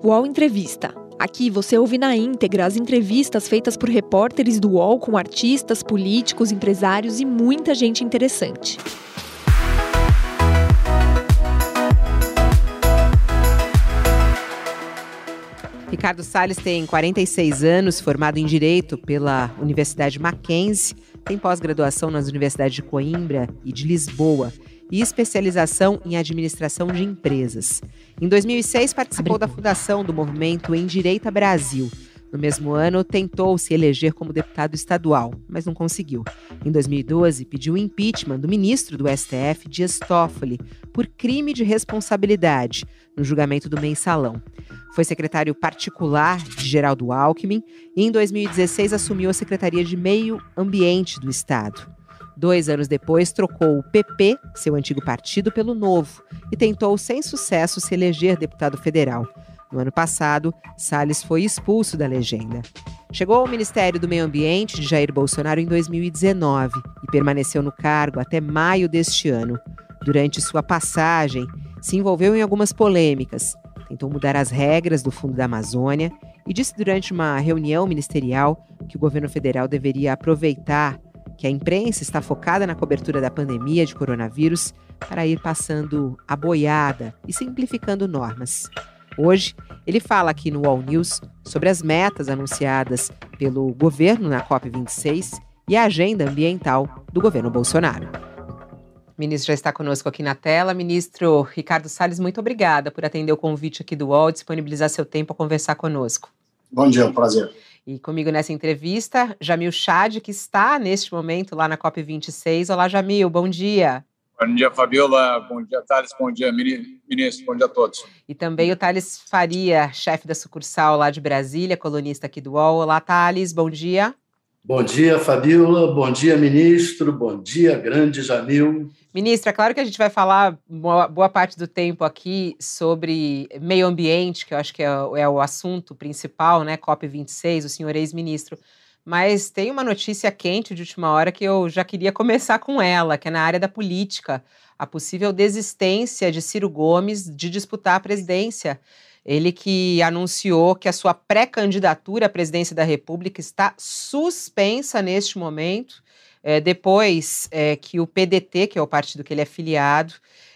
UOL Entrevista. Aqui você ouve na íntegra as entrevistas feitas por repórteres do UOL com artistas, políticos, empresários e muita gente interessante. Ricardo Salles tem 46 anos, formado em Direito pela Universidade Mackenzie, tem pós-graduação nas universidades de Coimbra e de Lisboa e especialização em administração de empresas. Em 2006, participou da fundação do movimento Em Direita Brasil. No mesmo ano, tentou se eleger como deputado estadual, mas não conseguiu. Em 2012, pediu o impeachment do ministro do STF, Dias Toffoli, por crime de responsabilidade no julgamento do mensalão. Foi secretário particular de Geraldo Alckmin e, em 2016, assumiu a Secretaria de Meio Ambiente do Estado. Dois anos depois, trocou o PP, seu antigo partido, pelo Novo e tentou, sem sucesso, se eleger deputado federal. No ano passado, Salles foi expulso da legenda. Chegou ao Ministério do Meio Ambiente de Jair Bolsonaro em 2019 e permaneceu no cargo até maio deste ano. Durante sua passagem, se envolveu em algumas polêmicas, tentou mudar as regras do Fundo da Amazônia e disse durante uma reunião ministerial que o governo federal deveria aproveitar que a imprensa está focada na cobertura da pandemia de coronavírus para ir passando a boiada e simplificando normas. Hoje, ele fala aqui no All News sobre as metas anunciadas pelo governo na COP26 e a agenda ambiental do governo Bolsonaro. O ministro já está conosco aqui na tela. Ministro Ricardo Salles, muito obrigada por atender o convite aqui do UOL, disponibilizar seu tempo a conversar conosco. Bom dia, é um prazer. E comigo nessa entrevista, Jamil Chad, que está neste momento lá na COP26. Olá, Jamil, bom dia. Bom dia, Fabiola. Bom dia, Thales. Bom dia, ministro. Bom dia a todos. E também o Thales Faria, chefe da sucursal lá de Brasília, colunista aqui do UOL. Olá, Thales. Bom dia. Bom dia, Fabiola. Bom dia, ministro. Bom dia, grande Jamil. Ministra, é claro que a gente vai falar boa parte do tempo aqui sobre meio ambiente, que eu acho que é, é o assunto principal, né? COP26, o senhor ex-ministro. Mas tem uma notícia quente de última hora que eu já queria começar com ela, que é na área da política. A possível desistência de Ciro Gomes de disputar a presidência. Ele que anunciou que a sua pré-candidatura à presidência da República está suspensa neste momento é, depois é, que o PDT, que é o partido que ele é filiado,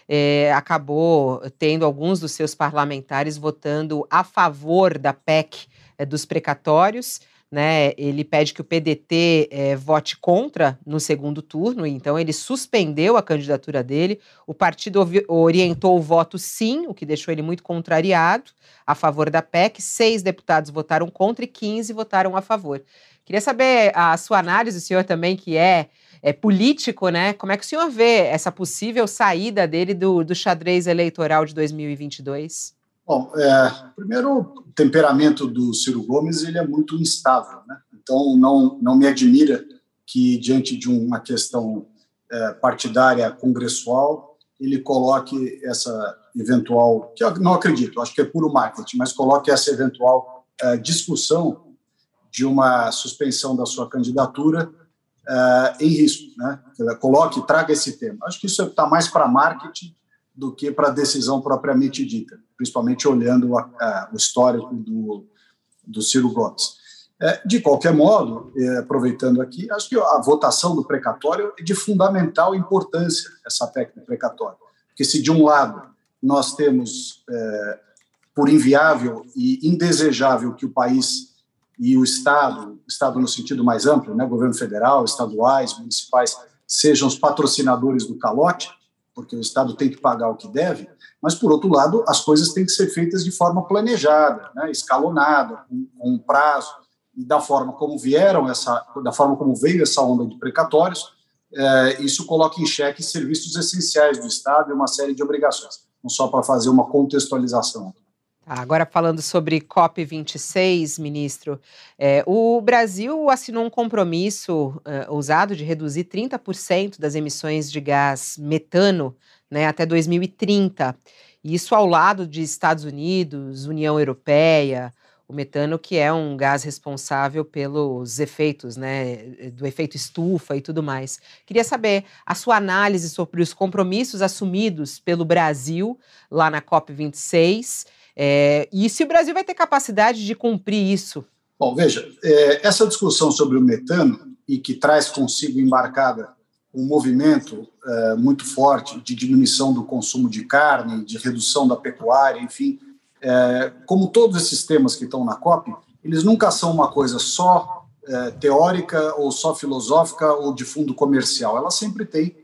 é, acabou tendo alguns dos seus parlamentares votando a favor da PEC dos precatórios. Né, ele pede que o PDT é, vote contra no segundo turno, então ele suspendeu a candidatura dele. O partido orientou o voto sim, o que deixou ele muito contrariado a favor da PEC. Seis deputados votaram contra e 15 votaram a favor. Queria saber a sua análise, o senhor também, que é, é político, né? Como é que o senhor vê essa possível saída dele do, do xadrez eleitoral de 2022? Bom, é, primeiro, o temperamento do Ciro Gomes ele é muito instável, né? Então, não, não me admira que, diante de uma questão é, partidária congressual, ele coloque essa eventual, que eu não acredito, acho que é puro marketing, mas coloque essa eventual é, discussão de uma suspensão da sua candidatura uh, em risco, né? Coloque, traga esse tema. Acho que isso está mais para marketing do que para a decisão propriamente dita, principalmente olhando a, a, o histórico do, do Ciro Gomes. É, de qualquer modo, é, aproveitando aqui, acho que a votação do precatório é de fundamental importância, essa técnica precatória. Porque se de um lado nós temos, é, por inviável e indesejável que o país e o Estado, Estado no sentido mais amplo, né, governo federal, estaduais, municipais, sejam os patrocinadores do calote, porque o Estado tem que pagar o que deve, mas, por outro lado, as coisas têm que ser feitas de forma planejada, né, escalonada, com, com prazo, e da forma como vieram essa, da forma como veio essa onda de precatórios, é, isso coloca em xeque serviços essenciais do Estado e uma série de obrigações, não só para fazer uma contextualização. Tá, agora falando sobre COP26, ministro, é, o Brasil assinou um compromisso uh, ousado de reduzir 30% das emissões de gás metano né, até 2030. Isso ao lado de Estados Unidos, União Europeia, o metano que é um gás responsável pelos efeitos, né, do efeito estufa e tudo mais. Queria saber a sua análise sobre os compromissos assumidos pelo Brasil lá na COP26 É, e se o Brasil vai ter capacidade de cumprir isso? Bom, veja, é, essa discussão sobre o metano e que traz consigo embarcada um movimento é, muito forte de diminuição do consumo de carne, de redução da pecuária, enfim, é, como todos esses temas que estão na COP, eles nunca são uma coisa só é, teórica ou só filosófica ou de fundo comercial. Ela sempre tem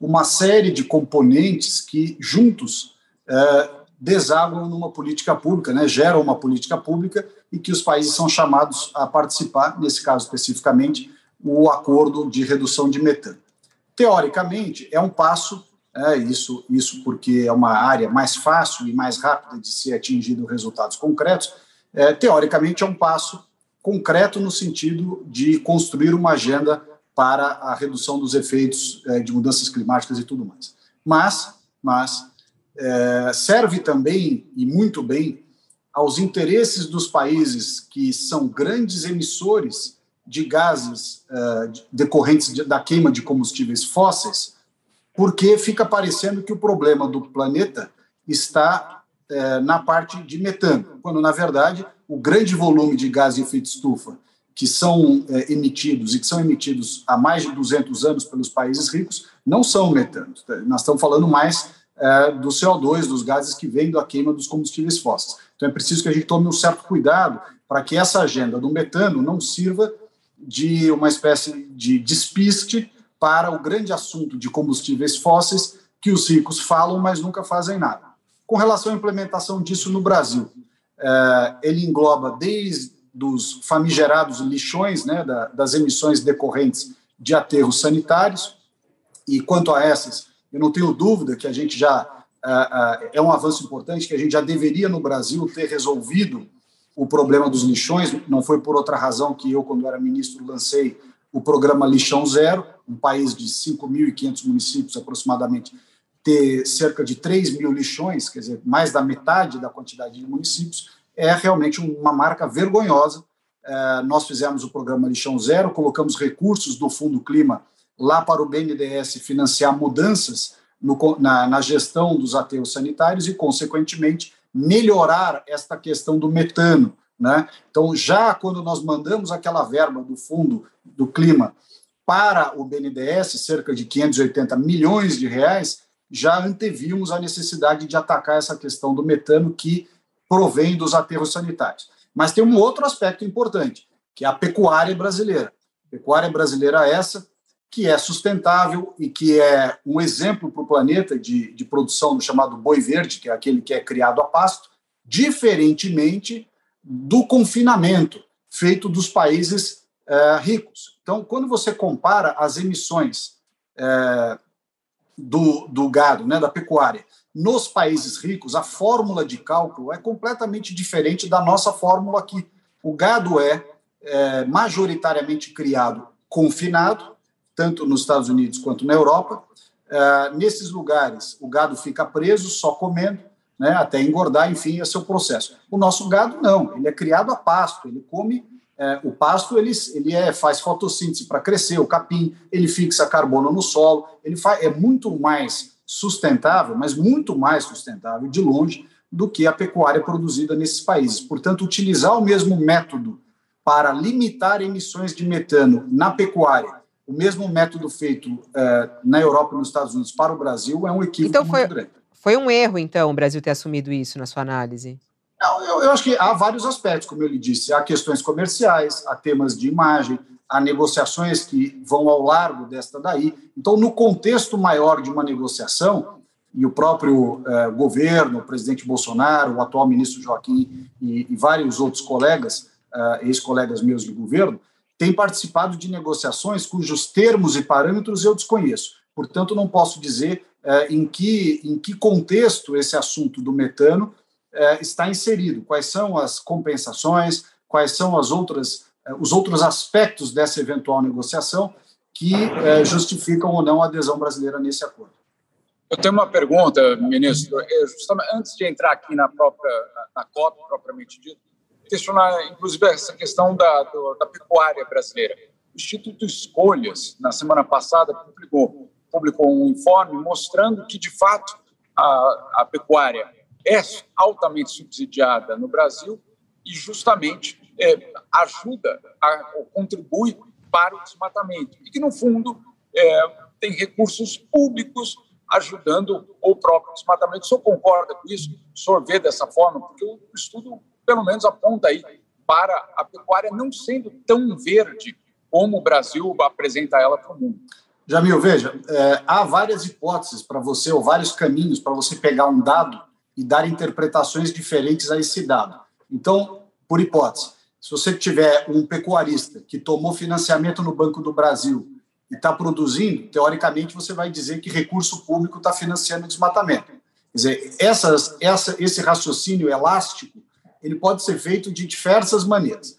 uma série de componentes que juntos é, desaguam numa política pública, né, geram uma política pública e que os países são chamados a participar, nesse caso especificamente, o acordo de redução de metano. Teoricamente, é um passo, é, isso, isso porque é uma área mais fácil e mais rápida de ser atingido resultados concretos, é, teoricamente é um passo concreto no sentido de construir uma agenda para a redução dos efeitos é, de mudanças climáticas e tudo mais. Mas, mas é, serve também, e muito bem, aos interesses dos países que são grandes emissores de gases uh, decorrentes de, da queima de combustíveis fósseis, porque fica parecendo que o problema do planeta está uh, na parte de metano, quando, na verdade, o grande volume de gás de efeito estufa que são uh, emitidos e que são emitidos há mais de 200 anos pelos países ricos não são metanos. Nós estamos falando mais do CO2, dos gases que vêm da queima dos combustíveis fósseis. Então é preciso que a gente tome um certo cuidado para que essa agenda do metano não sirva de uma espécie de despiste para o grande assunto de combustíveis fósseis que os ricos falam, mas nunca fazem nada. Com relação à implementação disso no Brasil, é, ele engloba desde os famigerados lixões, né, das emissões decorrentes de aterros sanitários, e quanto a essas, eu não tenho dúvida que a gente já é, é, é um avanço importante, que a gente já deveria no Brasil ter resolvido o problema dos lixões. Não foi por outra razão que eu, quando era ministro, lancei o programa Lixão Zero, um país de 5.500 municípios aproximadamente, ter cerca de 3 mil lixões, quer dizer, mais da metade da quantidade de municípios, é realmente uma marca vergonhosa. É, nós fizemos o programa Lixão Zero, colocamos recursos do Fundo Clima lá para o BNDES financiar mudanças no, na, na gestão dos aterros sanitários e, consequentemente, melhorar esta questão do metano. Né? Então, já quando nós mandamos aquela verba do Fundo do Clima para o BNDES, cerca de 580 milhões de reais, já antevimos a necessidade de atacar essa questão do metano que provém dos aterros sanitários. Mas tem um outro aspecto importante, que é a pecuária brasileira. pecuária brasileira essa que é sustentável e que é um exemplo para o planeta de, de produção do chamado boi verde, que é aquele que é criado a pasto, diferentemente do confinamento feito dos países é, ricos. Então, quando você compara as emissões é, do, do gado, né, da pecuária, nos países ricos, a fórmula de cálculo é completamente diferente da nossa fórmula aqui. O gado é, é majoritariamente criado confinado, tanto nos Estados Unidos quanto na Europa. Uh, nesses lugares, o gado fica preso, só comendo, né, até engordar, enfim, é o processo. O nosso gado não, ele é criado a pasto, ele come é, o pasto, ele, ele é, faz fotossíntese para crescer, o capim, ele fixa carbono no solo, ele faz, é muito mais sustentável, mas muito mais sustentável, de longe, do que a pecuária produzida nesses países. Portanto, utilizar o mesmo método para limitar emissões de metano na pecuária o mesmo método feito uh, na Europa e nos Estados Unidos para o Brasil é um equívoco então foi, muito grande. Foi um erro, então, o Brasil ter assumido isso na sua análise? Não, eu, eu, acho que há vários aspectos, como eu lhe disse. Há questões comerciais, há temas de imagem, há negociações que vão ao largo desta daí. Então, no contexto maior de uma negociação, e o próprio eh, governo, o presidente Bolsonaro, o atual ministro Joaquim e, e vários outros colegas, uh, ex-colegas meus de governo, tem participado de negociações cujos termos e parâmetros eu desconheço. Portanto, não posso dizer é, em, que, em que contexto esse assunto do metano é, está inserido, quais são as compensações, quais são as outras, é, os outros aspectos dessa eventual negociação que justificam ou não a adesão brasileira nesse acordo. Eu tenho uma pergunta, ministro. Justamente antes de entrar aqui na própria na COP propriamente dito, questionar, inclusive, essa questão da, do, da pecuária brasileira. O Instituto Escolhas, na semana passada, publicou, publicou um informe mostrando que, de fato, a, a pecuária é altamente subsidiada no Brasil e justamente é, ajuda, a, contribui para o desmatamento. E que, no fundo, é, tem recursos públicos ajudando o próprio desmatamento. O senhor concorda com isso? O senhor vê dessa forma? Porque o estudo, pelo menos, aponta aí para a pecuária não sendo tão verde como o Brasil apresenta ela para o mundo. Jamil, veja, é, há várias hipóteses para você, ou vários caminhos para você pegar um dado e dar interpretações diferentes a esse dado. Então, por hipótese, se você tiver um pecuarista que tomou financiamento no Banco do Brasil e está produzindo, teoricamente você vai dizer que recurso público está financiando o desmatamento. Quer dizer, essas, essa, esse raciocínio elástico ele pode ser feito de diversas maneiras.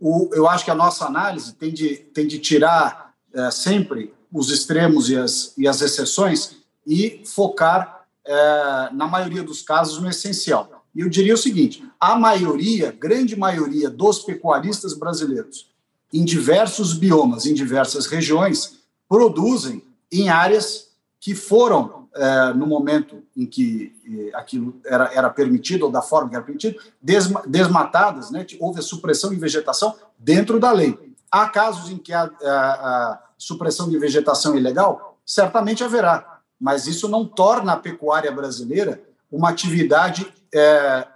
O, eu acho que a nossa análise tem de, tem de tirar é, sempre os extremos e as, e as exceções e focar, é, na maioria dos casos, no essencial. E eu diria o seguinte: a maioria, grande maioria dos pecuaristas brasileiros, em diversos biomas, em diversas regiões, produzem em áreas que foram, é, no momento em que é, aquilo era, era permitido, ou da forma que era permitido, desma, desmatadas, né, houve a supressão de vegetação dentro da lei. Há casos em que a, a, a supressão de vegetação ilegal? Certamente haverá, mas isso não torna a pecuária brasileira uma atividade é,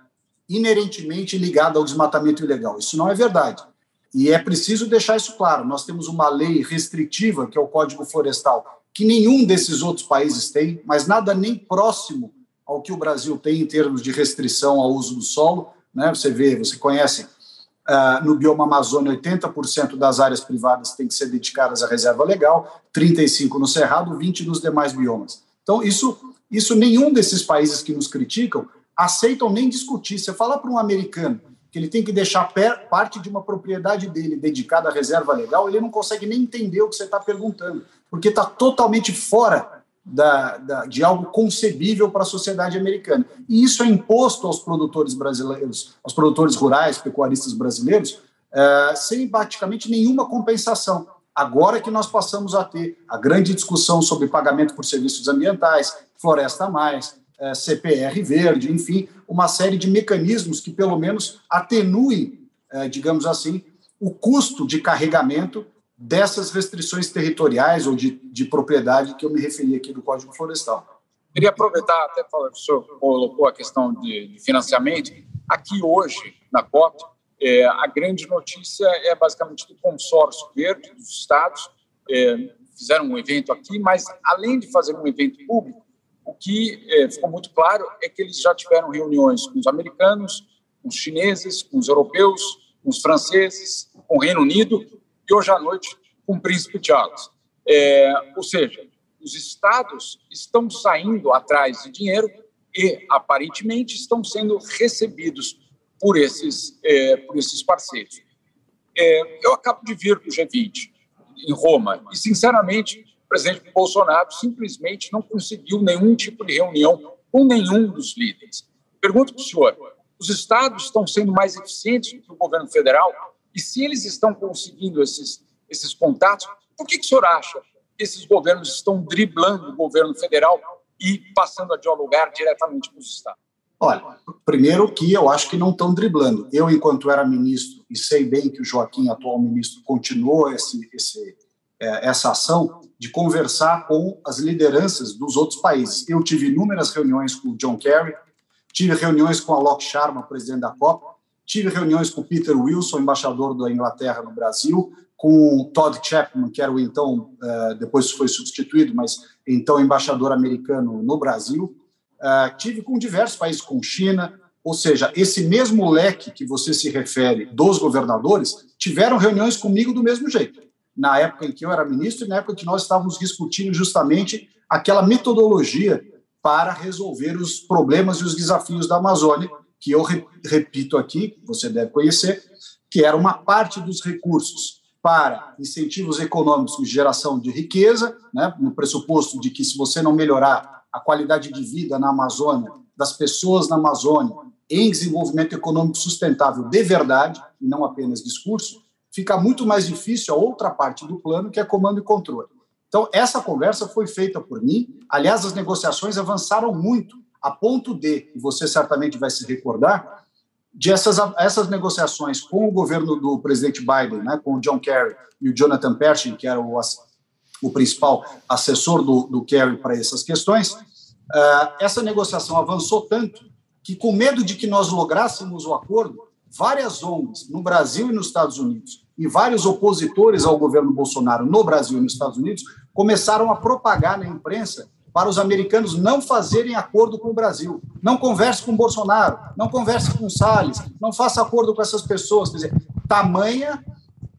inerentemente ligada ao desmatamento ilegal. Isso não é verdade. E é preciso deixar isso claro. Nós temos uma lei restritiva, que é o Código Florestal, que nenhum desses outros países tem, mas nada nem próximo ao que o Brasil tem em termos de restrição ao uso do solo. Né? Você vê, você conhece uh, no bioma Amazônia, 80% das áreas privadas têm que ser dedicadas à reserva legal, 35% no Cerrado, 20% nos demais biomas. Então, isso, isso nenhum desses países que nos criticam aceitam nem discutir. Você fala para um americano que ele tem que deixar parte de uma propriedade dele dedicada à reserva legal, ele não consegue nem entender o que você está perguntando, porque está totalmente fora da, da, de algo concebível para a sociedade americana. E isso é imposto aos produtores brasileiros, aos produtores rurais, pecuaristas brasileiros, é, sem praticamente nenhuma compensação. Agora que nós passamos a ter a grande discussão sobre pagamento por serviços ambientais, floresta mais, é, CPR verde, enfim, uma série de mecanismos que, pelo menos, atenuem, é, digamos assim, o custo de carregamento dessas restrições territoriais ou de, de propriedade que eu me referi aqui do Código Florestal. Queria aproveitar, até falar, o senhor colocou a questão de, de financiamento. Aqui hoje, na COP, é, a grande notícia é basicamente do consórcio verde dos estados. É, fizeram um evento aqui, mas além de fazer um evento público, o que é, ficou muito claro é que eles já tiveram reuniões com os americanos, com os chineses, com os europeus, com os franceses, com o Reino Unido e hoje à noite com o príncipe Charles. É, ou seja, os estados estão saindo atrás de dinheiro e aparentemente estão sendo recebidos por esses, é, por esses parceiros. É, eu acabo de vir do G20 em Roma e, sinceramente, o presidente Bolsonaro simplesmente não conseguiu nenhum tipo de reunião com nenhum dos líderes. Pergunto para o senhor: os estados estão sendo mais eficientes do que o governo federal? E se eles estão conseguindo esses, esses contatos, por que, que o senhor acha que esses governos estão driblando o governo federal e passando a dialogar diretamente com os estados? Olha, primeiro que eu acho que não estão driblando. Eu, enquanto era ministro, e sei bem que o Joaquim, atual ministro, continuou esse, esse, é, essa ação de conversar com as lideranças dos outros países. Eu tive inúmeras reuniões com o John Kerry, tive reuniões com a Locke Sharma, presidente da COP, tive reuniões com Peter Wilson, embaixador da Inglaterra no Brasil, com Todd Chapman, que era o então, é, depois foi substituído, mas então embaixador americano no Brasil. É, tive com diversos países, com China, ou seja, esse mesmo leque que você se refere dos governadores tiveram reuniões comigo do mesmo jeito na época em que eu era ministro e na época que nós estávamos discutindo justamente aquela metodologia para resolver os problemas e os desafios da Amazônia, que eu repito aqui, você deve conhecer, que era uma parte dos recursos para incentivos econômicos geração de riqueza, né, no pressuposto de que se você não melhorar a qualidade de vida na Amazônia, das pessoas na Amazônia, em desenvolvimento econômico sustentável de verdade, e não apenas discurso, fica muito mais difícil a outra parte do plano, que é comando e controle. Então, essa conversa foi feita por mim. Aliás, as negociações avançaram muito a ponto de, e você certamente vai se recordar, de essas, essas negociações com o governo do presidente Biden, né, com o John Kerry e o Jonathan Pershing, que era o, o principal assessor do, do Kerry para essas questões, uh, essa negociação avançou tanto que, com medo de que nós lográssemos o acordo, várias ONGs no Brasil e nos Estados Unidos e vários opositores ao governo Bolsonaro no Brasil e nos Estados Unidos começaram a propagar na imprensa para os americanos não fazerem acordo com o Brasil. Não converse com Bolsonaro, não converse com Salles, não faça acordo com essas pessoas. Quer dizer, tamanha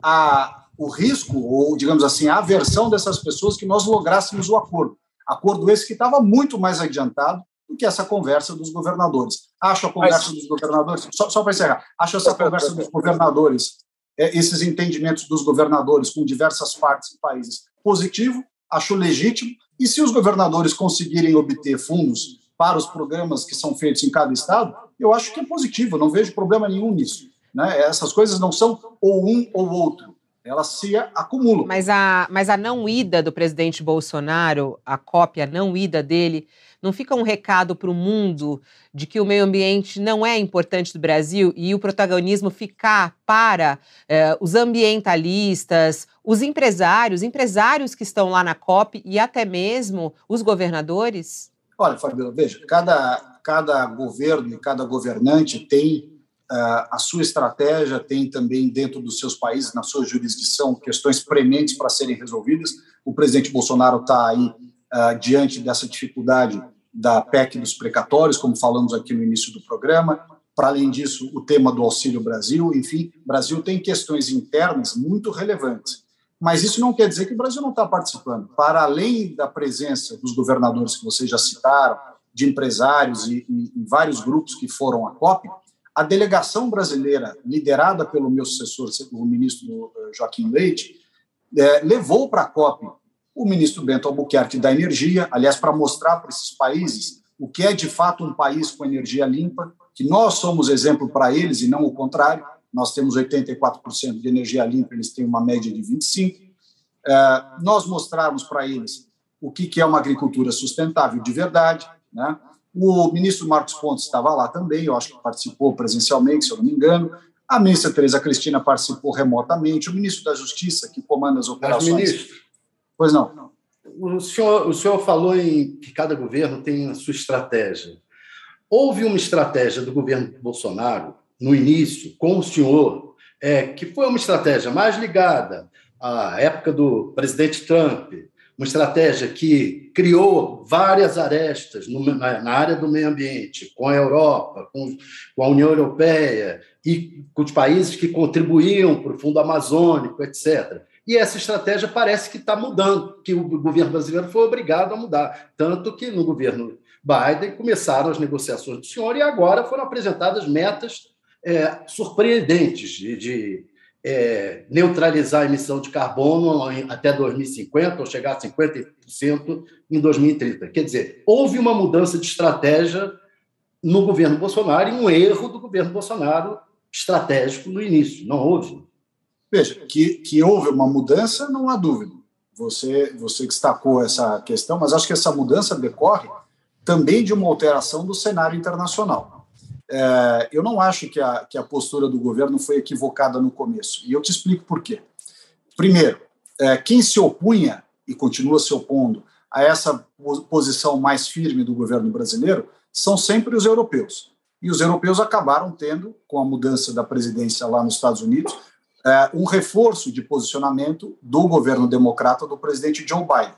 a, o risco, ou digamos assim, a aversão dessas pessoas que nós lográssemos o acordo. Acordo esse que estava muito mais adiantado do que essa conversa dos governadores. Acho a conversa Mas... dos governadores, só, só para encerrar, acho essa conversa dos governadores, é, esses entendimentos dos governadores com diversas partes e países positivo, acho legítimo, e se os governadores conseguirem obter fundos para os programas que são feitos em cada estado, eu acho que é positivo, não vejo problema nenhum nisso. Né? Essas coisas não são ou um ou outro, elas se acumulam. Mas a, mas a não ida do presidente Bolsonaro, a cópia não ida dele, não fica um recado para o mundo de que o meio ambiente não é importante do Brasil e o protagonismo ficar para eh, os ambientalistas, os empresários, empresários que estão lá na COP e até mesmo os governadores? Olha, Fabiola, veja, cada, cada governo e cada governante tem a sua estratégia tem também dentro dos seus países, na sua jurisdição, questões prementes para serem resolvidas. O presidente Bolsonaro está aí uh, diante dessa dificuldade da PEC dos precatórios, como falamos aqui no início do programa. Para além disso, o tema do Auxílio Brasil, enfim, Brasil tem questões internas muito relevantes. Mas isso não quer dizer que o Brasil não está participando. Para além da presença dos governadores que vocês já citaram, de empresários e, e, e vários grupos que foram à COP, a delegação brasileira, liderada pelo meu sucessor, o ministro eh, Joaquim Leite, é, levou para a COP o ministro Bento Albuquerque da Energia, aliás, para mostrar para esses países o que é de fato um país com energia limpa, que nós somos exemplo para eles e não o contrário. Nós temos 84% de energia limpa, eles têm uma média de 25%. É, nós mostrarmos para eles o que, que é uma agricultura sustentável de verdade. Né? O ministro Marcos Pontes estava lá também, eu acho que participou presencialmente, se eu não me engano. A ministra Tereza Cristina participou remotamente. O ministro da Justiça, que comanda as operações. Mas, ministro, Pois não. O senhor, o senhor falou em que cada governo tem a sua estratégia. Houve uma estratégia do governo Bolsonaro, no início, com o senhor, é, que foi uma estratégia mais ligada à época do presidente Trump, uma estratégia que criou várias arestas no, na, na, área do meio ambiente, com a Europa, com, com, a União Europeia e com os países que contribuíam para o Fundo Amazônico, etc. E essa estratégia parece que está mudando, que o governo brasileiro foi obrigado a mudar. Tanto que no governo Biden começaram as negociações do senhor e agora foram apresentadas metas é, surpreendentes de, de é, neutralizar a emissão de carbono até 2050 ou chegar a 50% em 2030. Quer dizer, houve uma mudança de estratégia no governo Bolsonaro e um erro do governo Bolsonaro estratégico no início. Não houve. Veja, que, que houve uma mudança, não há dúvida. Você, você destacou essa questão, mas acho que essa mudança decorre também de uma alteração do cenário internacional. É, eu não acho que a, que a postura do governo foi equivocada no começo, e eu te explico por quê. Primeiro, é, quem se opunha e continua se opondo a essa posição mais firme do governo brasileiro são sempre os europeus. E os europeus acabaram tendo, com a mudança da presidência lá nos Estados Unidos, é, um reforço de posicionamento do governo democrata do presidente Joe Biden.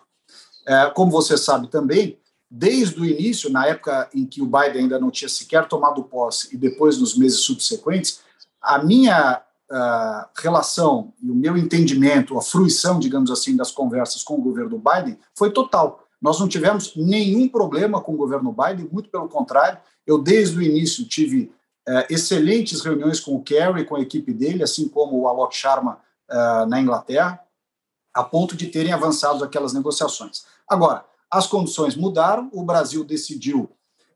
É, como você sabe também, desde o início, na época em que o Biden ainda não tinha sequer tomado posse e depois nos meses subsequentes, a minha uh, relação e o meu entendimento, a fruição, digamos assim, das conversas com o governo Biden foi total. Nós não tivemos nenhum problema com o governo Biden, muito pelo contrário, eu desde o início tive é, excelentes reuniões com o Kerry, com a equipe dele, assim como o Alok Sharma é, na Inglaterra, a ponto de terem avançado aquelas negociações. Agora, as condições mudaram, o Brasil decidiu,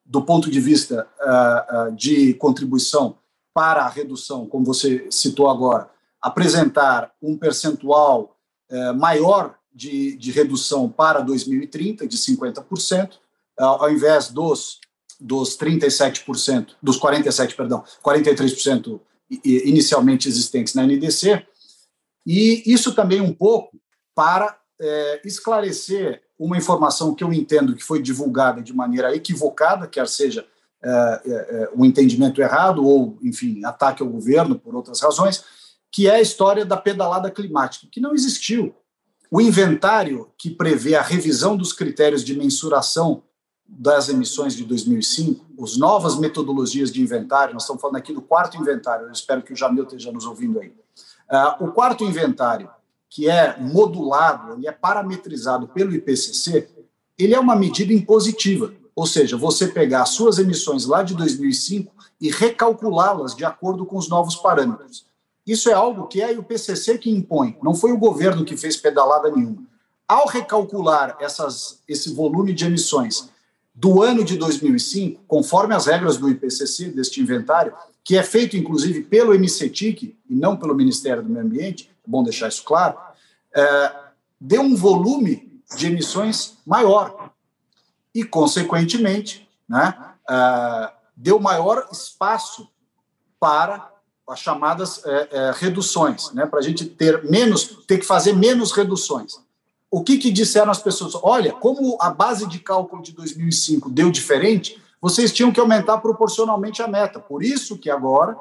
do ponto de vista uh, uh, de contribuição para a redução, como você citou agora, apresentar um percentual uh, maior de, de redução para 2030, de 50%, ao invés dos dos 37%, dos 47, perdão, 43% inicialmente existentes na NDC, e isso também um pouco para é, esclarecer uma informação que eu entendo que foi divulgada de maneira equivocada, quer seja é, é, é, um entendimento errado ou, enfim, ataque ao governo por outras razões, que é a história da pedalada climática, que não existiu. O inventário que prevê a revisão dos critérios de mensuração das emissões de 2005, as novas metodologias de inventário, nós estamos falando aqui do quarto inventário, eu espero que o Jamil esteja nos ouvindo aí. Uh, o quarto inventário, que é modulado, ele é parametrizado pelo IPCC, ele é uma medida impositiva, ou seja, você pegar as suas emissões lá de 2005 e recalculá-las de acordo com os novos parâmetros. Isso é algo que é o IPCC que impõe, não foi o governo que fez pedalada nenhuma. Ao recalcular essas, esse volume de emissões do ano de 2005, conforme as regras do IPCC, deste inventário, que é feito inclusive pelo MCTIC e não pelo Ministério do Meio Ambiente, é bom deixar isso claro, é, deu um volume de emissões maior e, consequentemente, né, é, deu maior espaço para as chamadas é, é reduções, né, para a gente ter menos, ter que fazer menos reduções o que, que disseram as pessoas? Olha, como a base de cálculo de 2005 deu diferente, vocês tinham que aumentar proporcionalmente a meta. Por isso que agora,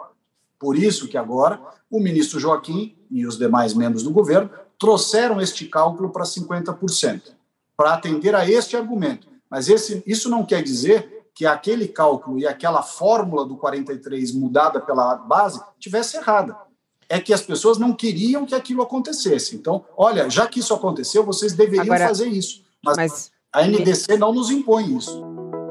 por isso que agora, o ministro Joaquim e os demais membros do governo trouxeram este cálculo para 50%, para atender a este argumento. Mas esse, isso não quer dizer que aquele cálculo e aquela fórmula do 43 mudada pela base tivesse errada é que as pessoas não queriam que aquilo acontecesse. Então, olha, já que isso aconteceu, vocês deveriam Agora, fazer isso. Mas, mas, a NDC não nos impõe isso.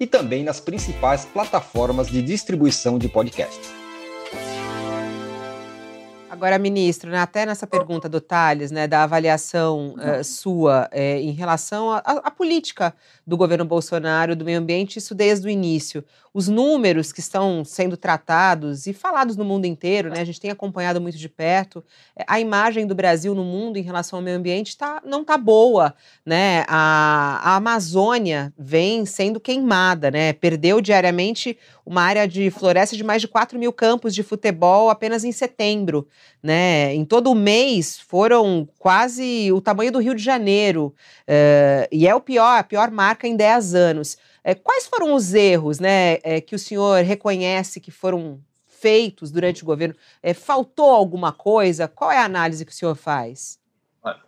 e também nas principais plataformas de distribuição de podcasts. Agora, ministro, né, até nessa pergunta do Thales, né, da avaliação uh, sua uh, em relação à política do governo Bolsonaro, do meio ambiente, isso desde o início. Os números que estão sendo tratados e falados no mundo inteiro, né, a gente tem acompanhado muito de perto, eh, a imagem do Brasil no mundo em relação ao meio ambiente tá, não está boa. Né? A, a Amazônia vem sendo queimada, né? perdeu diariamente uma área de floresta de mais de 4 mil campos de futebol apenas em setembro. Né? Em todo o mês foram quase o tamanho do Rio de Janeiro. Uh, e é o pior, a pior marca em 10 anos. Uh, quais foram os erros né, uh, que o senhor reconhece que foram feitos durante o governo? faltou alguma coisa? Qual é a análise que o senhor faz?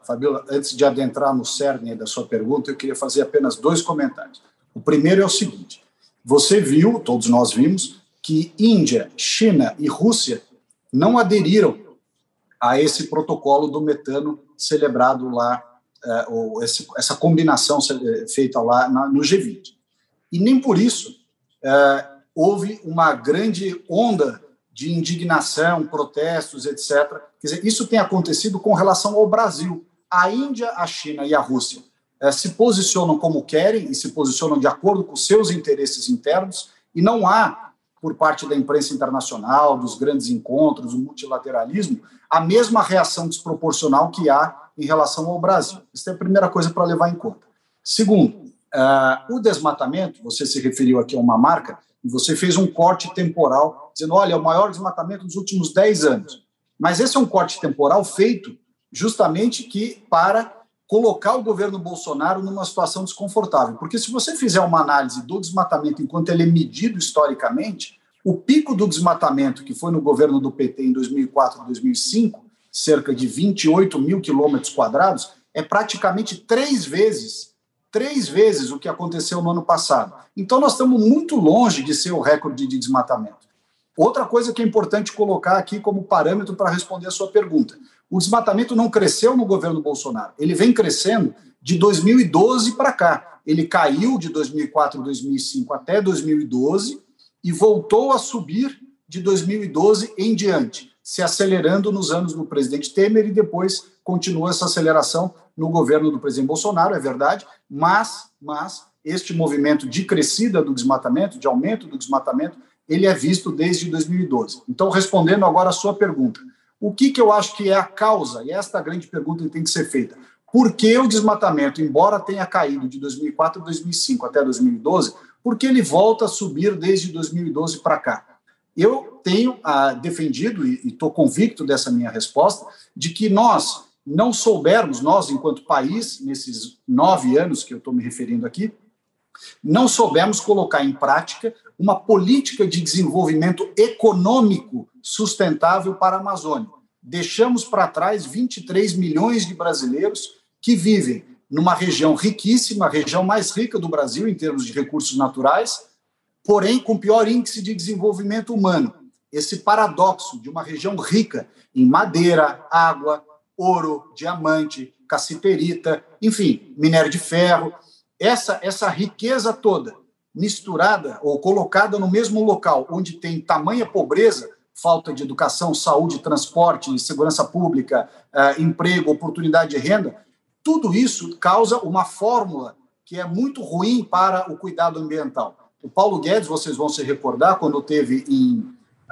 Fabiola, antes de adentrar no cerne da sua pergunta, eu queria fazer apenas dois comentários. O primeiro é o seguinte: você viu, todos nós vimos, que Índia, China e Rússia não aderiram a esse protocolo do metano celebrado lá, ou essa combinação feita lá no G20. E nem por isso é, houve uma grande onda de indignação, protestos, etc. Quer dizer, isso tem acontecido com relação ao Brasil. A Índia, a China e a Rússia é, se posicionam como querem e se posicionam de acordo com seus interesses internos, e não há, por parte da imprensa internacional, dos grandes encontros, o multilateralismo, a mesma reação desproporcional que há em relação ao Brasil. Isso é a primeira coisa para levar em conta. Segundo, uh, o desmatamento, você se referiu aqui a uma marca, e você fez um corte temporal, dizendo, olha, é o maior desmatamento dos últimos 10 anos. Mas esse é um corte temporal feito justamente que para colocar o governo Bolsonaro numa situação desconfortável. Porque se você fizer uma análise do desmatamento enquanto ele é medido historicamente, o pico do desmatamento que foi no governo do PT em 2004 e 2005, cerca de 28 mil quilômetros quadrados, é praticamente três vezes, três vezes o que aconteceu no ano passado. Então nós estamos muito longe de ser o recorde de desmatamento. Outra coisa que é importante colocar aqui como parâmetro para responder a sua pergunta: o desmatamento não cresceu no governo Bolsonaro, ele vem crescendo de 2012 para cá. Ele caiu de 2004 2005 até 2012 e voltou a subir de 2012 em diante, se acelerando nos anos do presidente Temer e depois continua essa aceleração no governo do presidente Bolsonaro, é verdade, mas, mas este movimento de crescida do desmatamento, de aumento do desmatamento, ele é visto desde 2012. Então, respondendo agora a sua pergunta, o que, que eu acho que é a causa, e esta grande pergunta que tem que ser feita, por que o desmatamento, embora tenha caído de 2004 a 2005 até 2012, por que ele volta a subir desde 2012 para cá? Eu tenho ah, defendido, e estou convicto dessa minha resposta, de que nós não soubermos, nós, enquanto país, nesses nove anos que eu estou me referindo aqui, não soubemos colocar em prática uma política de desenvolvimento econômico sustentável para a Amazônia. Deixamos para trás 23 milhões de brasileiros que vivem numa região riquíssima, a região mais rica do Brasil em termos de recursos naturais, porém com pior índice de desenvolvimento humano. Esse paradoxo de uma região rica em madeira, água, ouro, diamante, cassiterita, enfim, minério de ferro, essa essa riqueza toda misturada ou colocada no mesmo local onde tem tamanha pobreza, falta de educação, saúde, transporte, segurança pública, uh, emprego, oportunidade de renda, tudo isso causa uma fórmula que é muito ruim para o cuidado ambiental. O Paulo Guedes, vocês vão se recordar, quando teve em,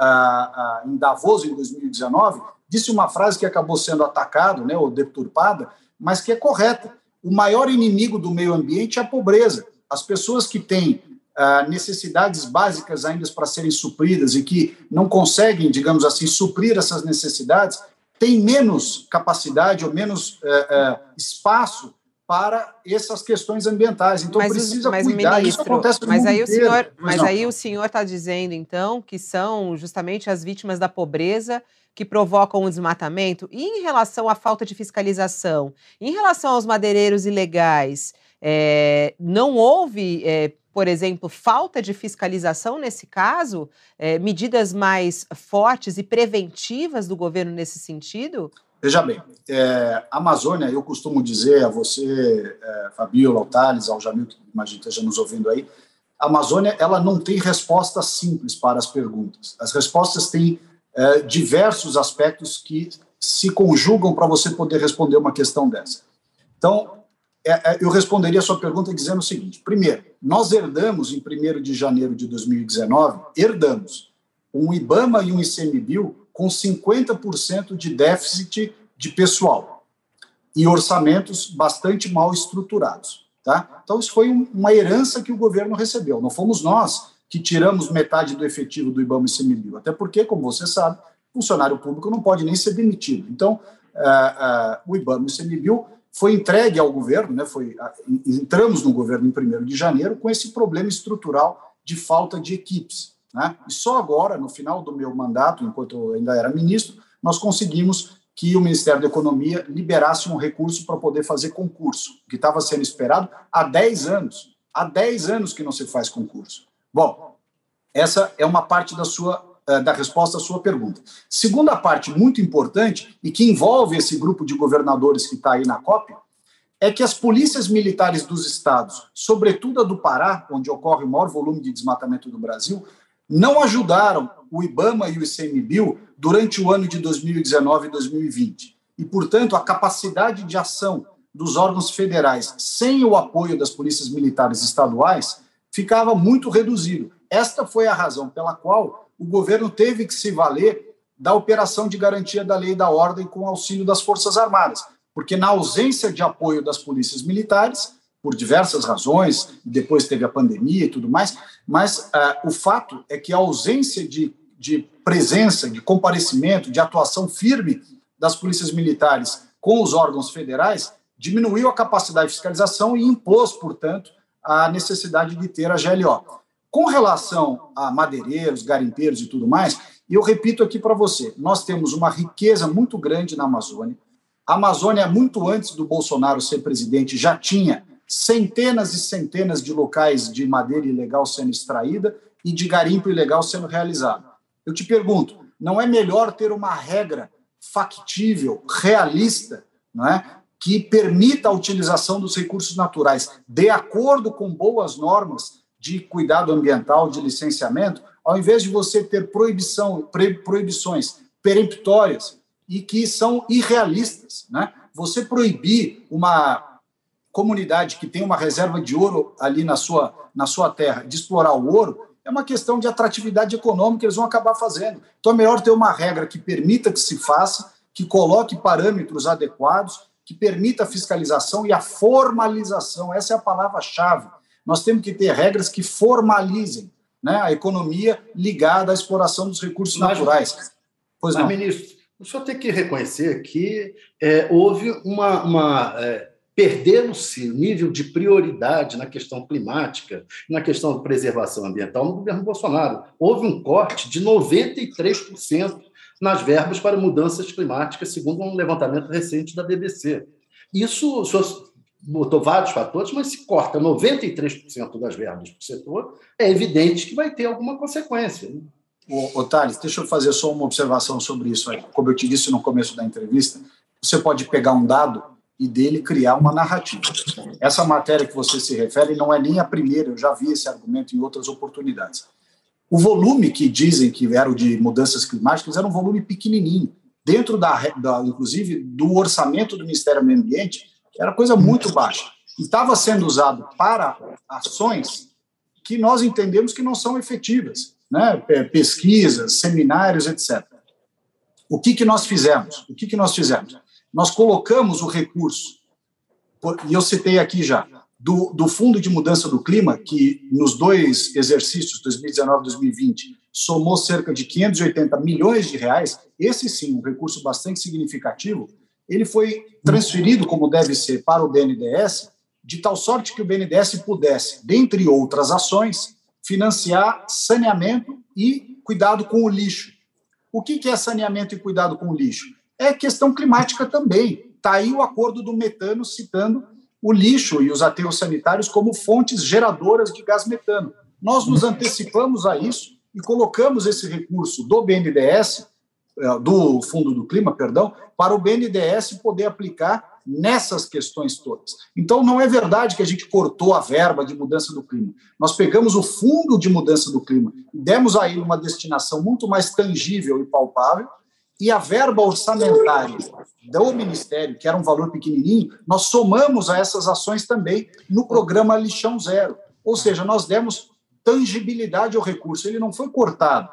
uh, uh, em Davos, em 2019, disse uma frase que acabou sendo atacada né, ou deturpada, mas que é correta. O maior inimigo do meio ambiente é a pobreza. As pessoas que têm uh, necessidades básicas ainda para serem supridas e que não conseguem, digamos assim, suprir essas necessidades, tem menos capacidade ou menos é, é, espaço para essas questões ambientais. Então mas, precisa mas, cuidar. Ministro, Isso acontece no mas aí inteiro. o senhor, mas, mas aí o senhor está dizendo então que são justamente as vítimas da pobreza que provocam o desmatamento. E em relação à falta de fiscalização, em relação aos madeireiros ilegais, é, não houve é, por exemplo, falta de fiscalização nesse caso, é, medidas mais fortes e preventivas do governo nesse sentido? Veja bem, é, Amazônia, eu costumo dizer a você, é, Fabiola, ao Thales, ao Jamil, que imagino esteja nos ouvindo aí, a Amazônia ela não tem respostas simples para as perguntas. As respostas têm é, diversos aspectos que se conjugam para você poder responder uma questão dessa. Então, é, é, eu responderia a sua pergunta dizendo o seguinte: primeiro, nós herdamos em 1 de janeiro de 2019, herdamos um IBAMA e um ICMBio com 50% de déficit de pessoal e orçamentos bastante mal estruturados. Tá? Então, isso foi uma herança que o governo recebeu. Não fomos nós que tiramos metade do efetivo do IBAMA e ICMBio, até porque, como você sabe, funcionário público não pode nem ser demitido. Então, uh, uh, o IBAMA e o ICMBio foi entregue ao governo, né, foi, entramos no governo em 1 de janeiro com esse problema estrutural de falta de equipes. Né? E só agora, no final do meu mandato, enquanto eu ainda era ministro, nós conseguimos que o Ministério da Economia liberasse um recurso para poder fazer concurso, que estava sendo esperado há 10 anos. Há 10 anos que não se faz concurso. Bom, essa é uma parte da sua eh, da resposta à sua pergunta. Segunda parte muito importante e que envolve esse grupo de governadores que está aí na COP é que as polícias militares dos estados, sobretudo a do Pará, onde ocorre o maior volume de desmatamento do Brasil, não ajudaram o IBAMA e o ICMBio durante o ano de 2019 e 2020. E, portanto, a capacidade de ação dos órgãos federais sem o apoio das polícias militares estaduais ficava muito reduzido. Esta foi a razão pela qual o governo teve que se valer da operação de garantia da lei e da ordem com auxílio das Forças Armadas, porque na ausência de apoio das polícias militares, por diversas razões, depois teve a pandemia e tudo mais, mas uh, o fato é que a ausência de, de presença, de comparecimento, de atuação firme das polícias militares com os órgãos federais diminuiu a capacidade de fiscalização e impôs, portanto, a necessidade de ter a GLO. Com relação a madeireiros, garimpeiros e tudo mais, eu repito aqui para você: nós temos uma riqueza muito grande na Amazônia. A Amazônia, muito antes do Bolsonaro ser presidente, já tinha centenas e centenas de locais de madeira ilegal sendo extraída e de garimpo ilegal sendo realizado. Eu te pergunto, não é melhor ter uma regra factível, realista, não é? que permita a utilização dos recursos naturais de acordo com boas normas de cuidado ambiental, de licenciamento, ao invés de você ter proibição, proibições peremptórias e que são irrealistas, né? Você proibir uma comunidade que tem uma reserva de ouro ali na sua, na sua terra de explorar o ouro, é uma questão de atratividade econômica, eles vão acabar fazendo. Então é melhor ter uma regra que permita que se faça, que coloque parâmetros adequados, que permita a fiscalização e a formalização. Essa é a palavra-chave. Nós temos que ter regras que formalizem né, a economia ligada à exploração dos recursos mas, naturais. Pois mas, não. ministro, o senhor tem que reconhecer que é, houve uma, uma é perdendo-se o nível de prioridade na questão climática, na questão de preservação ambiental no governo Bolsonaro. Houve um corte de 93% nas verbas para mudanças climáticas, segundo um levantamento recente da BBC. Isso, botou vários fatores, mas se corta 93% das verbas para o setor, é evidente que vai ter alguma consequência. Né? Thales, deixa eu fazer só uma observação sobre isso. Como eu te disse no começo da entrevista, você pode pegar um dado e dele criar uma narrativa. Essa matéria que você se refere não é nem a primeira, eu já vi esse argumento em outras oportunidades. O volume que dizem que era o de mudanças climáticas era um volume pequenininho, dentro da, da inclusive do orçamento do Ministério do Meio Ambiente, era coisa muito baixa. E estava sendo usado para ações que nós entendemos que não são efetivas, né? pesquisas, seminários, etc. O que, que nós fizemos? O que, que nós fizemos? Nós colocamos o recurso, e eu citei aqui já, do, do Fundo de Mudança do Clima, que nos dois exercícios, 2019 e 2020, somou cerca de 580 milhões de reais, esse sim, um recurso bastante significativo, ele foi transferido, como deve ser, para o BNDES, de tal sorte que o BNDES pudesse, dentre outras ações, financiar saneamento e cuidado com o lixo. O que é saneamento e cuidado com o lixo? É questão climática também. Está aí o acordo do metano citando o lixo e os aterros sanitários como fontes geradoras de gás metano. Nós nos antecipamos a isso e colocamos esse recurso do BNDES, é, do Fundo do Clima, perdão, para o BNDES poder aplicar nessas questões todas. Então, não é verdade que a gente cortou a verba de mudança do clima. Nós pegamos o Fundo de Mudança do Clima demos a ele uma destinação muito mais tangível e palpável, e a verba orçamentária do Ministério, que era um valor pequenininho, nós somamos a essas ações também no programa Lixão Zero. Ou seja, nós demos tangibilidade ao recurso. Ele não foi cortado,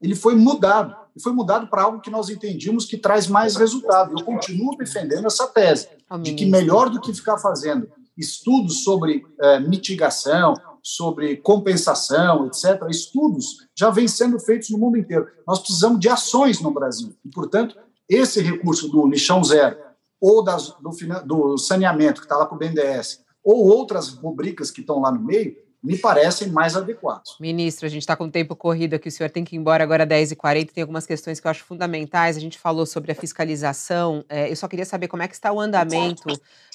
ele foi mudado. E foi mudado para algo que nós entendíamos que traz mais resultado. Eu continuo defendendo essa tese, de que melhor do que ficar fazendo estudos sobre eh, mitigação, sobre compensação, etc., estudos já vêm sendo feitos no mundo inteiro. Nós precisamos de ações no Brasil. E, portanto, esse recurso do lixão zero, ou das, do, do saneamento, que está lá com o BNDES, ou outras rubricas que estão lá no meio, me parecem mais adequados. Ministro, a gente está com o tempo corrido aqui, o senhor tem que ir embora agora às 10h40, tem algumas questões que eu acho fundamentais. A gente falou sobre a fiscalização. É, eu só queria saber como é que está o andamento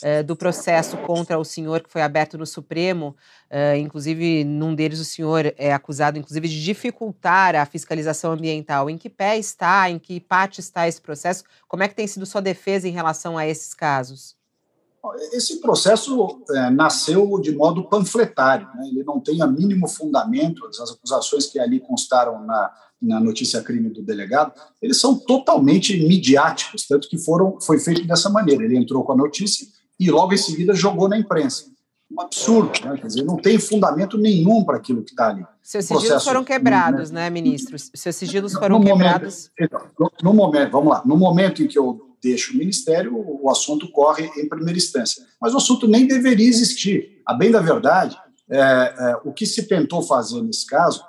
é, do processo contra o senhor que foi aberto no Supremo. É, inclusive, num deles o senhor é acusado, inclusive, de dificultar a fiscalização ambiental. Em que pé está, em que parte está esse processo? Como é que tem sido sua defesa em relação a esses casos? Esse processo é, nasceu de modo panfletário, né? ele não tem a mínimo fundamento, as acusações que ali constaram na, na notícia crime do delegado, eles são totalmente midiáticos, tanto que foram, foi feito dessa maneira. Ele entrou com a notícia e logo em seguida jogou na imprensa. Um absurdo, né? quer dizer, não tem fundamento nenhum para aquilo que está ali. Seus sigilos processo, foram quebrados, né, né ministro? Seus sigilos foram no quebrados. Momento, no, no momento, vamos lá, no momento em que eu deixa o Ministério, o assunto corre em primeira instância. Mas o assunto nem deveria existir. A bem da verdade, é, é, o que se tentou fazer nesse caso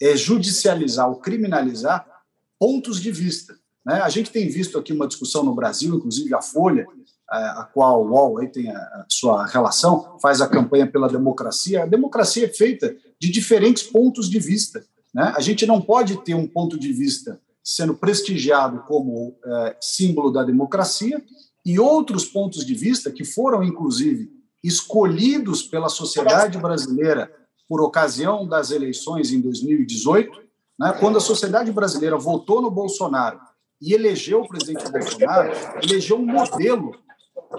é judicializar ou criminalizar pontos de vista. Né? A gente tem visto aqui uma discussão no Brasil, inclusive a Folha, é, a qual o UOL aí tem a sua relação, faz a campanha pela democracia. A democracia é feita de diferentes pontos de vista. Né? A gente não pode ter um ponto de vista sendo prestigiado como é, símbolo da democracia, e outros pontos de vista que foram, inclusive, escolhidos pela sociedade brasileira por ocasião das eleições em 2018, né, quando a sociedade brasileira votou no Bolsonaro e elegeu o presidente Bolsonaro, elegeu um modelo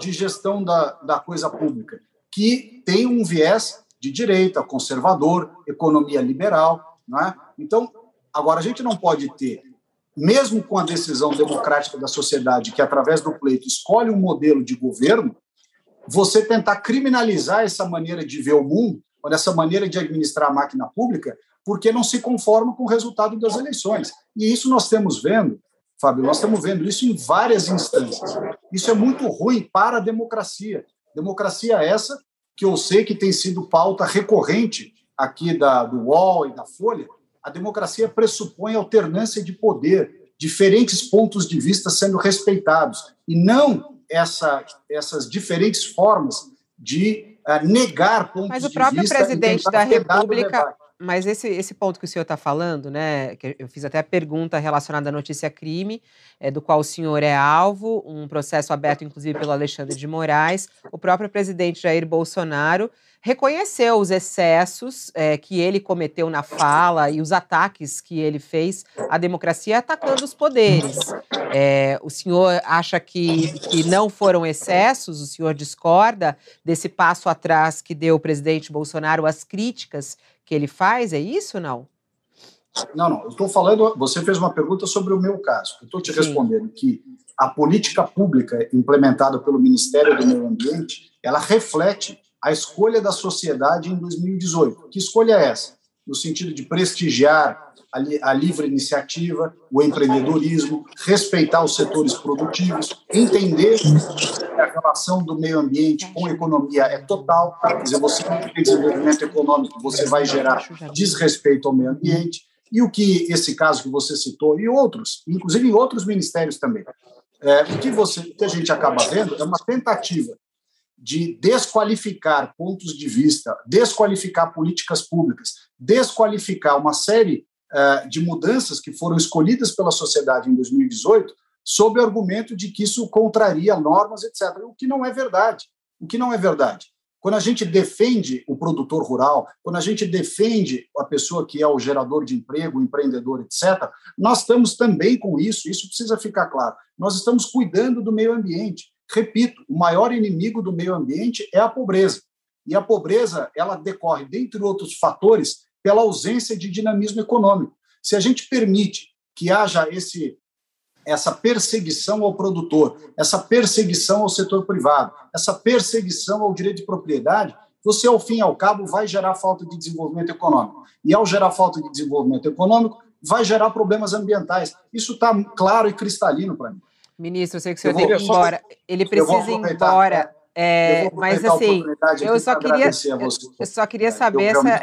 de gestão da, da coisa pública que tem um viés de direita, conservador, economia liberal. Né? Então, Agora, a gente não pode ter, mesmo com a decisão democrática da sociedade, que através do pleito escolhe um modelo de governo, você tentar criminalizar essa maneira de ver o mundo, ou essa maneira de administrar a máquina pública, porque não se conforma com o resultado das eleições. E isso nós estamos vendo, Fábio, nós estamos vendo isso em várias instâncias. Isso é muito ruim para a democracia. Democracia essa que eu sei que tem sido pauta recorrente aqui da, do UOL e da Folha, a democracia pressupõe alternância de poder, diferentes pontos de vista sendo respeitados, e não essa, essas diferentes formas de uh, negar pontos de vista. Mas o próprio presidente da República mas esse, esse ponto que o senhor está falando, né? Que eu fiz até a pergunta relacionada à notícia crime, é, do qual o senhor é alvo, um processo aberto, inclusive, pelo Alexandre de Moraes. O próprio presidente Jair Bolsonaro reconheceu os excessos é, que ele cometeu na fala e os ataques que ele fez à democracia, atacando os poderes. É, o senhor acha que, que não foram excessos? O senhor discorda desse passo atrás que deu o presidente Bolsonaro às críticas que ele faz, é isso ou não? Não, não. Eu estou falando. Você fez uma pergunta sobre o meu caso. Eu estou te Sim. respondendo que a política pública implementada pelo Ministério do Meio Ambiente ela reflete a escolha da sociedade em 2018. Que escolha é essa? No sentido de prestigiar a, livre iniciativa, o empreendedorismo, respeitar os setores produtivos, entender que a relação do meio ambiente com a economia é total. Quer dizer, você não tem desenvolvimento econômico, você vai gerar desrespeito ao meio ambiente. E o que esse caso que você citou, e outros, inclusive em outros ministérios também, é, o que, você, que a gente acaba vendo é uma tentativa de desqualificar pontos de vista, desqualificar políticas públicas, desqualificar uma série uh, de mudanças que foram escolhidas pela sociedade em 2018, sob o argumento de que isso contraria normas, etc. O que não é verdade. O que não é verdade. Quando a gente defende o produtor rural, quando a gente defende a pessoa que é o gerador de emprego, o empreendedor, etc., nós estamos também com isso, isso precisa ficar claro. Nós estamos cuidando do meio ambiente. Repito, o maior inimigo do meio ambiente é a pobreza. E a pobreza, ela decorre, dentre outros fatores, pela ausência de dinamismo econômico. Se a gente permite que haja esse essa perseguição ao produtor, essa perseguição ao setor privado, essa perseguição ao direito de propriedade, você, ao fim e ao cabo, vai gerar falta de desenvolvimento econômico. E, ao gerar falta de desenvolvimento econômico, vai gerar problemas ambientais. Isso está claro e cristalino para mim. Ministro, eu sei que o senhor tem que ir embora. Ele precisa ir embora. É, mas assim, eu só queria, eu só queria saber essa,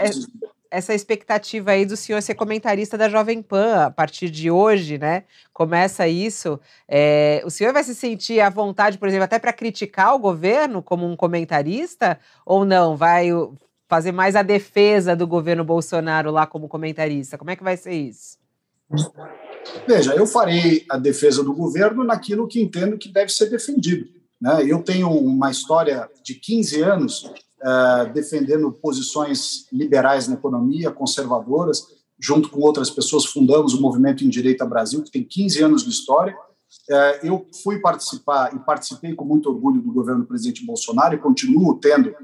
essa expectativa aí do senhor ser comentarista da Jovem Pan a partir de hoje, né? Começa isso. É, o senhor vai se sentir à vontade, por exemplo, até para criticar o governo como um comentarista ou não? Vai fazer mais a defesa do governo Bolsonaro lá como comentarista? Como é que vai ser isso? Veja, eu farei a defesa do governo naquilo que entendo que deve ser defendido. Né? Eu tenho uma história de 15 anos uh, defendendo posições liberais na economia, conservadoras, junto com outras pessoas fundamos o Movimento em Direita Brasil, que tem 15 anos de história. Uh, eu fui participar e participei com muito orgulho do governo do presidente Bolsonaro e continuo tendo uh,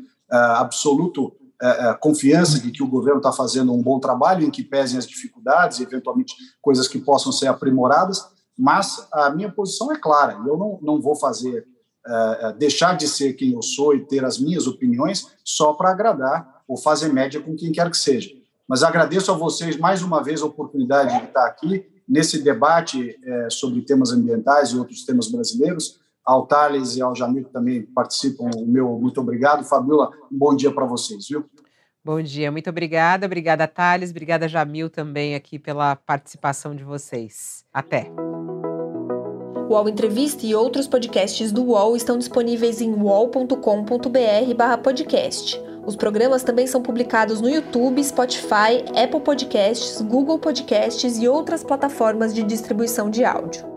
absoluto é, é, confiança de que o governo está fazendo um bom trabalho, em que pesem as dificuldades eventualmente, coisas que possam ser aprimoradas, mas a minha posição é clara, eu não, não vou fazer, é, deixar de ser quem eu sou e ter as minhas opiniões só para agradar ou fazer média com quem quer que seja. Mas agradeço a vocês mais uma vez a oportunidade de estar aqui nesse debate sobre temas ambientais e outros temas brasileiros ao Thales e ao Jamil que também participam, o meu muito obrigado. Fabiola, um bom dia para vocês, viu? Bom dia, muito obrigada. Obrigada, Thales. Obrigada, Jamil, também aqui pela participação de vocês. Até. O UOL Entrevista e outros podcasts do UOL estão disponíveis em uol.com.br/podcast. Os programas também são publicados no YouTube, Spotify, Apple Podcasts, Google Podcasts e outras plataformas de distribuição de áudio.